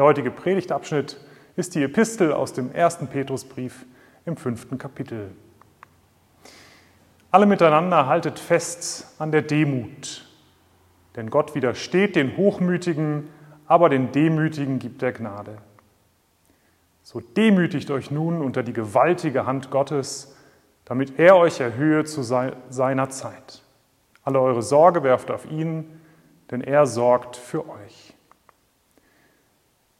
Der heutige Predigtabschnitt ist die Epistel aus dem ersten Petrusbrief im fünften Kapitel. Alle miteinander haltet fest an der Demut, denn Gott widersteht den Hochmütigen, aber den Demütigen gibt er Gnade. So demütigt euch nun unter die gewaltige Hand Gottes, damit er euch erhöhe zu seiner Zeit. Alle eure Sorge werft auf ihn, denn er sorgt für euch.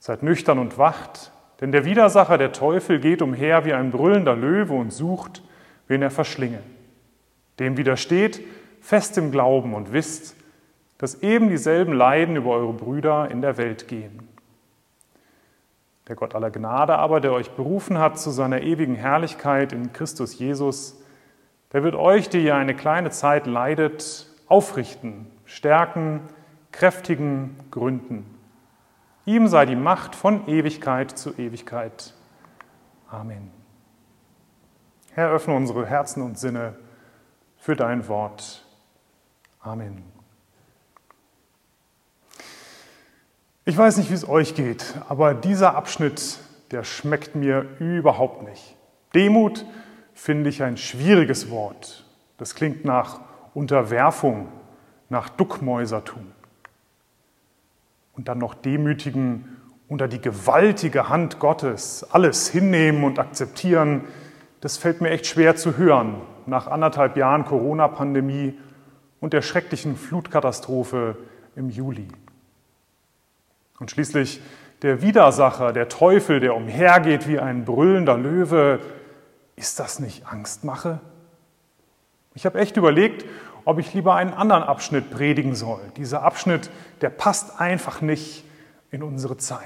Seid nüchtern und wacht, denn der Widersacher, der Teufel, geht umher wie ein brüllender Löwe und sucht, wen er verschlinge. Dem widersteht fest im Glauben und wisst, dass eben dieselben Leiden über eure Brüder in der Welt gehen. Der Gott aller Gnade aber, der euch berufen hat zu seiner ewigen Herrlichkeit in Christus Jesus, der wird euch, die ihr eine kleine Zeit leidet, aufrichten, stärken, kräftigen, gründen Ihm sei die Macht von Ewigkeit zu Ewigkeit. Amen. Herr, öffne unsere Herzen und Sinne für dein Wort. Amen. Ich weiß nicht, wie es euch geht, aber dieser Abschnitt, der schmeckt mir überhaupt nicht. Demut finde ich ein schwieriges Wort. Das klingt nach Unterwerfung, nach Duckmäusertum und dann noch demütigen unter die gewaltige Hand Gottes, alles hinnehmen und akzeptieren, das fällt mir echt schwer zu hören nach anderthalb Jahren Corona-Pandemie und der schrecklichen Flutkatastrophe im Juli. Und schließlich der Widersacher, der Teufel, der umhergeht wie ein brüllender Löwe, ist das nicht Angstmache? Ich habe echt überlegt, ob ich lieber einen anderen Abschnitt predigen soll. Dieser Abschnitt, der passt einfach nicht in unsere Zeit.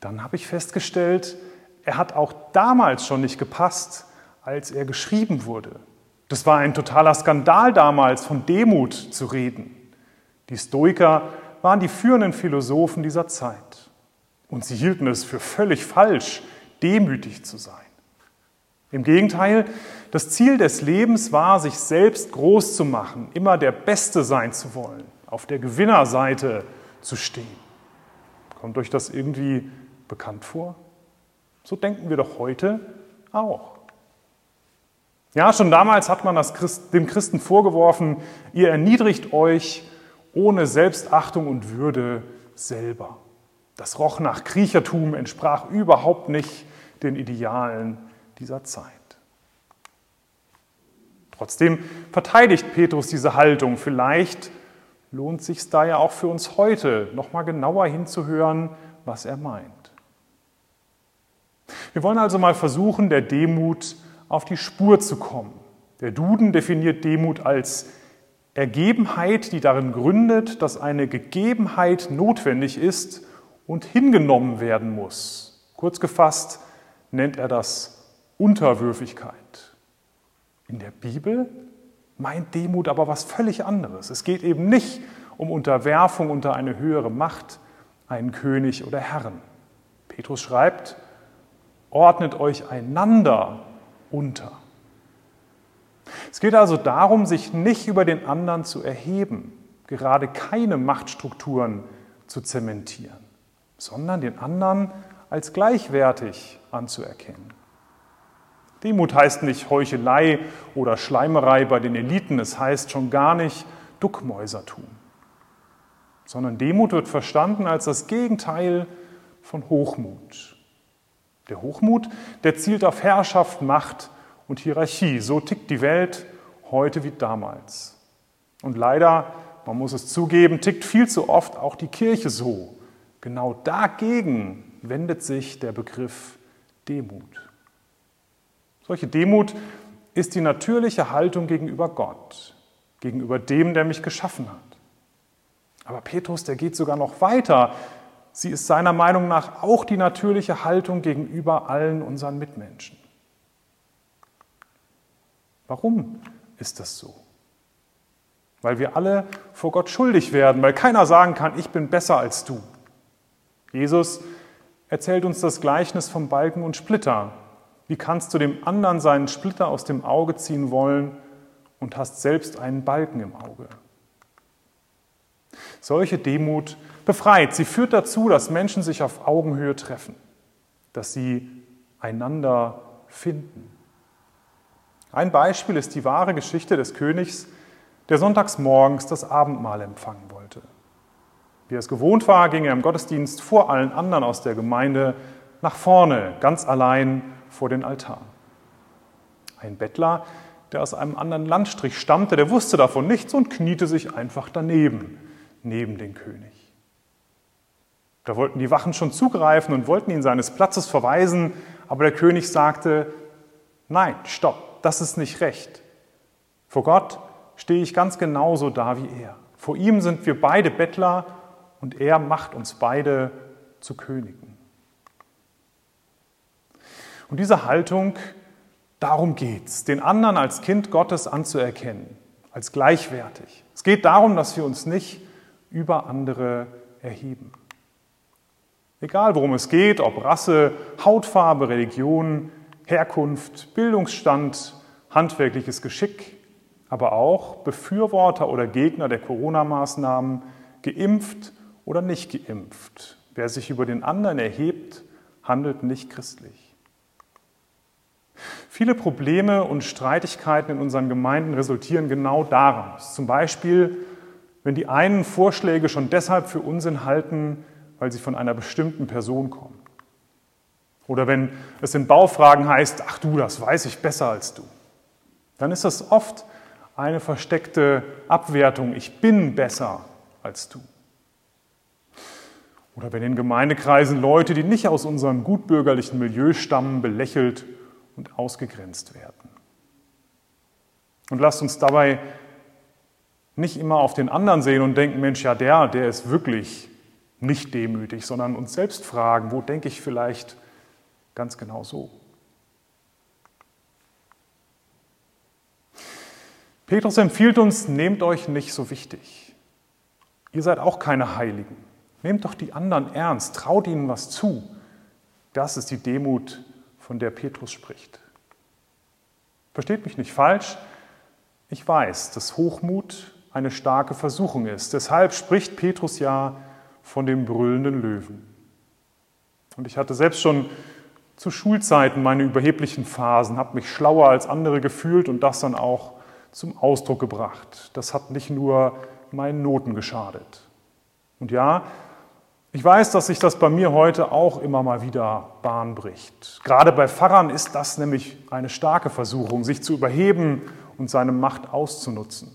Dann habe ich festgestellt, er hat auch damals schon nicht gepasst, als er geschrieben wurde. Das war ein totaler Skandal damals, von Demut zu reden. Die Stoiker waren die führenden Philosophen dieser Zeit. Und sie hielten es für völlig falsch, demütig zu sein. Im Gegenteil, das Ziel des Lebens war, sich selbst groß zu machen, immer der Beste sein zu wollen, auf der Gewinnerseite zu stehen. Kommt euch das irgendwie bekannt vor? So denken wir doch heute auch. Ja, schon damals hat man Christ, dem Christen vorgeworfen, ihr erniedrigt euch ohne Selbstachtung und Würde selber. Das roch nach Kriechertum, entsprach überhaupt nicht den Idealen dieser Zeit. Trotzdem verteidigt Petrus diese Haltung. Vielleicht lohnt es sich da ja auch für uns heute, nochmal genauer hinzuhören, was er meint. Wir wollen also mal versuchen, der Demut auf die Spur zu kommen. Der Duden definiert Demut als Ergebenheit, die darin gründet, dass eine Gegebenheit notwendig ist und hingenommen werden muss. Kurz gefasst nennt er das Unterwürfigkeit. In der Bibel meint Demut aber was völlig anderes. Es geht eben nicht um Unterwerfung unter eine höhere Macht, einen König oder Herrn. Petrus schreibt, ordnet euch einander unter. Es geht also darum, sich nicht über den anderen zu erheben, gerade keine Machtstrukturen zu zementieren, sondern den anderen als gleichwertig anzuerkennen. Demut heißt nicht Heuchelei oder Schleimerei bei den Eliten, es heißt schon gar nicht Duckmäusertum, sondern Demut wird verstanden als das Gegenteil von Hochmut. Der Hochmut, der zielt auf Herrschaft, Macht und Hierarchie. So tickt die Welt heute wie damals. Und leider, man muss es zugeben, tickt viel zu oft auch die Kirche so. Genau dagegen wendet sich der Begriff Demut. Solche Demut ist die natürliche Haltung gegenüber Gott, gegenüber dem, der mich geschaffen hat. Aber Petrus, der geht sogar noch weiter. Sie ist seiner Meinung nach auch die natürliche Haltung gegenüber allen unseren Mitmenschen. Warum ist das so? Weil wir alle vor Gott schuldig werden, weil keiner sagen kann, ich bin besser als du. Jesus erzählt uns das Gleichnis vom Balken und Splitter. Wie kannst du dem anderen seinen Splitter aus dem Auge ziehen wollen und hast selbst einen Balken im Auge? Solche Demut befreit. Sie führt dazu, dass Menschen sich auf Augenhöhe treffen, dass sie einander finden. Ein Beispiel ist die wahre Geschichte des Königs, der sonntags morgens das Abendmahl empfangen wollte. Wie er es gewohnt war, ging er im Gottesdienst vor allen anderen aus der Gemeinde nach vorne, ganz allein vor den Altar. Ein Bettler, der aus einem anderen Landstrich stammte, der wusste davon nichts und kniete sich einfach daneben, neben den König. Da wollten die Wachen schon zugreifen und wollten ihn seines Platzes verweisen, aber der König sagte, nein, stopp, das ist nicht recht. Vor Gott stehe ich ganz genauso da wie er. Vor ihm sind wir beide Bettler und er macht uns beide zu Königen. Und diese Haltung, darum geht es, den anderen als Kind Gottes anzuerkennen, als gleichwertig. Es geht darum, dass wir uns nicht über andere erheben. Egal worum es geht, ob Rasse, Hautfarbe, Religion, Herkunft, Bildungsstand, handwerkliches Geschick, aber auch Befürworter oder Gegner der Corona-Maßnahmen, geimpft oder nicht geimpft. Wer sich über den anderen erhebt, handelt nicht christlich. Viele Probleme und Streitigkeiten in unseren Gemeinden resultieren genau daraus. Zum Beispiel, wenn die einen Vorschläge schon deshalb für Unsinn halten, weil sie von einer bestimmten Person kommen. Oder wenn es in Baufragen heißt, ach du, das weiß ich besser als du. Dann ist das oft eine versteckte Abwertung, ich bin besser als du. Oder wenn in Gemeindekreisen Leute, die nicht aus unserem gutbürgerlichen Milieu stammen, belächelt und ausgegrenzt werden. Und lasst uns dabei nicht immer auf den anderen sehen und denken, Mensch, ja, der, der ist wirklich nicht demütig, sondern uns selbst fragen, wo denke ich vielleicht ganz genau so. Petrus empfiehlt uns, nehmt euch nicht so wichtig. Ihr seid auch keine Heiligen. Nehmt doch die anderen ernst, traut ihnen was zu. Das ist die Demut, von der Petrus spricht. Versteht mich nicht falsch. Ich weiß, dass Hochmut eine starke Versuchung ist. Deshalb spricht Petrus ja von dem brüllenden Löwen. Und ich hatte selbst schon zu Schulzeiten meine überheblichen Phasen, habe mich schlauer als andere gefühlt und das dann auch zum Ausdruck gebracht. Das hat nicht nur meinen Noten geschadet. Und ja, ich weiß, dass sich das bei mir heute auch immer mal wieder Bahn bricht. Gerade bei Pfarrern ist das nämlich eine starke Versuchung, sich zu überheben und seine Macht auszunutzen.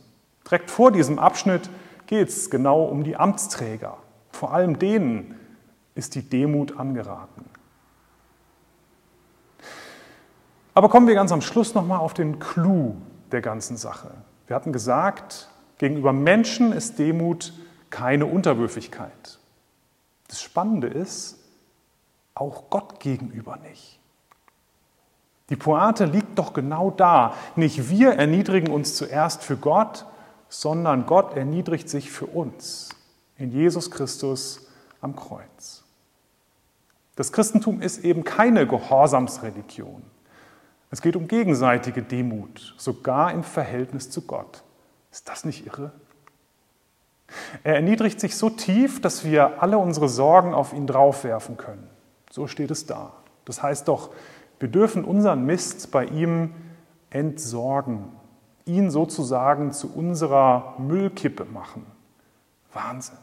Direkt vor diesem Abschnitt geht es genau um die Amtsträger. Vor allem denen ist die Demut angeraten. Aber kommen wir ganz am Schluss nochmal auf den Clou der ganzen Sache. Wir hatten gesagt, gegenüber Menschen ist Demut keine Unterwürfigkeit. Das Spannende ist, auch Gott gegenüber nicht. Die Pointe liegt doch genau da. Nicht wir erniedrigen uns zuerst für Gott, sondern Gott erniedrigt sich für uns in Jesus Christus am Kreuz. Das Christentum ist eben keine Gehorsamsreligion. Es geht um gegenseitige Demut, sogar im Verhältnis zu Gott. Ist das nicht irre? Er erniedrigt sich so tief, dass wir alle unsere Sorgen auf ihn draufwerfen können. So steht es da. Das heißt doch, wir dürfen unseren Mist bei ihm entsorgen, ihn sozusagen zu unserer Müllkippe machen. Wahnsinn.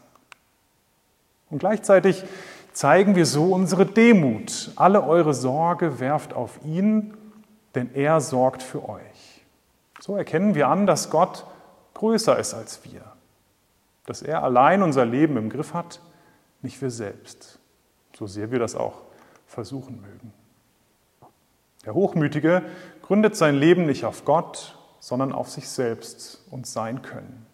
Und gleichzeitig zeigen wir so unsere Demut. Alle eure Sorge werft auf ihn, denn er sorgt für euch. So erkennen wir an, dass Gott größer ist als wir, dass er allein unser Leben im Griff hat, nicht wir selbst, so sehr wir das auch versuchen mögen. Der Hochmütige gründet sein Leben nicht auf Gott, sondern auf sich selbst und sein Können.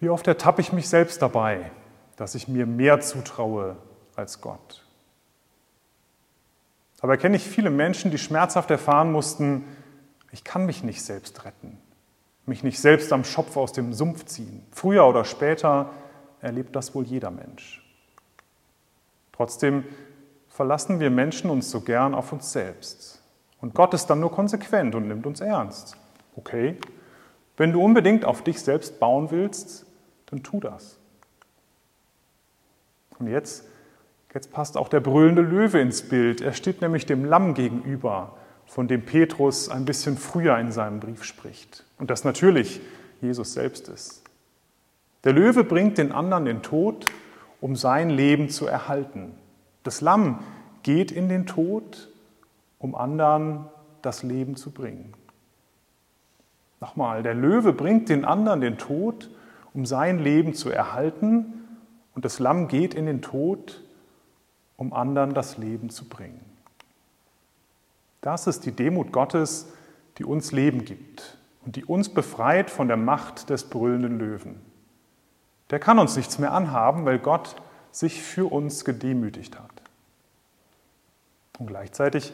Wie oft ertappe ich mich selbst dabei, dass ich mir mehr zutraue als Gott. Aber kenne ich viele Menschen, die schmerzhaft erfahren mussten, ich kann mich nicht selbst retten, mich nicht selbst am Schopf aus dem Sumpf ziehen. Früher oder später erlebt das wohl jeder Mensch. Trotzdem verlassen wir Menschen uns so gern auf uns selbst. Und Gott ist dann nur konsequent und nimmt uns ernst. Okay, wenn du unbedingt auf dich selbst bauen willst, dann tu das. Und jetzt, jetzt passt auch der brüllende Löwe ins Bild. Er steht nämlich dem Lamm gegenüber, von dem Petrus ein bisschen früher in seinem Brief spricht. Und das natürlich Jesus selbst ist. Der Löwe bringt den anderen den Tod, um sein Leben zu erhalten. Das Lamm geht in den Tod, um anderen das Leben zu bringen. Nochmal, der Löwe bringt den anderen den Tod, um sein Leben zu erhalten, und das Lamm geht in den Tod, um anderen das Leben zu bringen. Das ist die Demut Gottes, die uns Leben gibt und die uns befreit von der Macht des brüllenden Löwen. Der kann uns nichts mehr anhaben, weil Gott sich für uns gedemütigt hat. Und gleichzeitig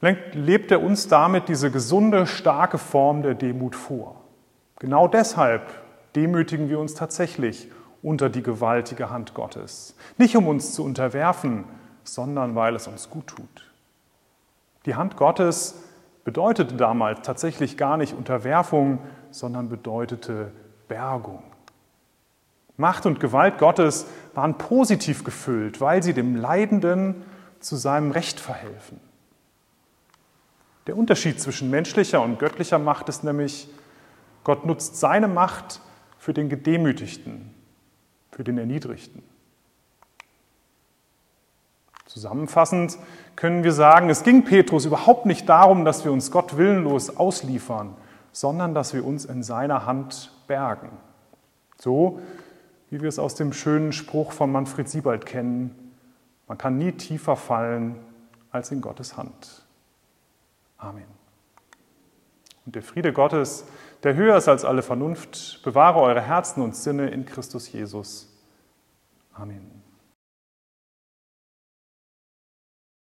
lebt er uns damit diese gesunde, starke Form der Demut vor. Genau deshalb demütigen wir uns tatsächlich unter die gewaltige Hand Gottes. Nicht um uns zu unterwerfen, sondern weil es uns gut tut. Die Hand Gottes bedeutete damals tatsächlich gar nicht Unterwerfung, sondern bedeutete Bergung. Macht und Gewalt Gottes waren positiv gefüllt, weil sie dem Leidenden zu seinem Recht verhelfen. Der Unterschied zwischen menschlicher und göttlicher Macht ist nämlich, Gott nutzt seine Macht für den Gedemütigten, für den Erniedrigten. Zusammenfassend können wir sagen, es ging Petrus überhaupt nicht darum, dass wir uns Gott willenlos ausliefern, sondern dass wir uns in seiner Hand bergen. So wie wir es aus dem schönen Spruch von Manfred Siebald kennen, man kann nie tiefer fallen als in Gottes Hand. Amen. Und der Friede Gottes, der höher ist als alle Vernunft, bewahre eure Herzen und Sinne in Christus Jesus. Amen.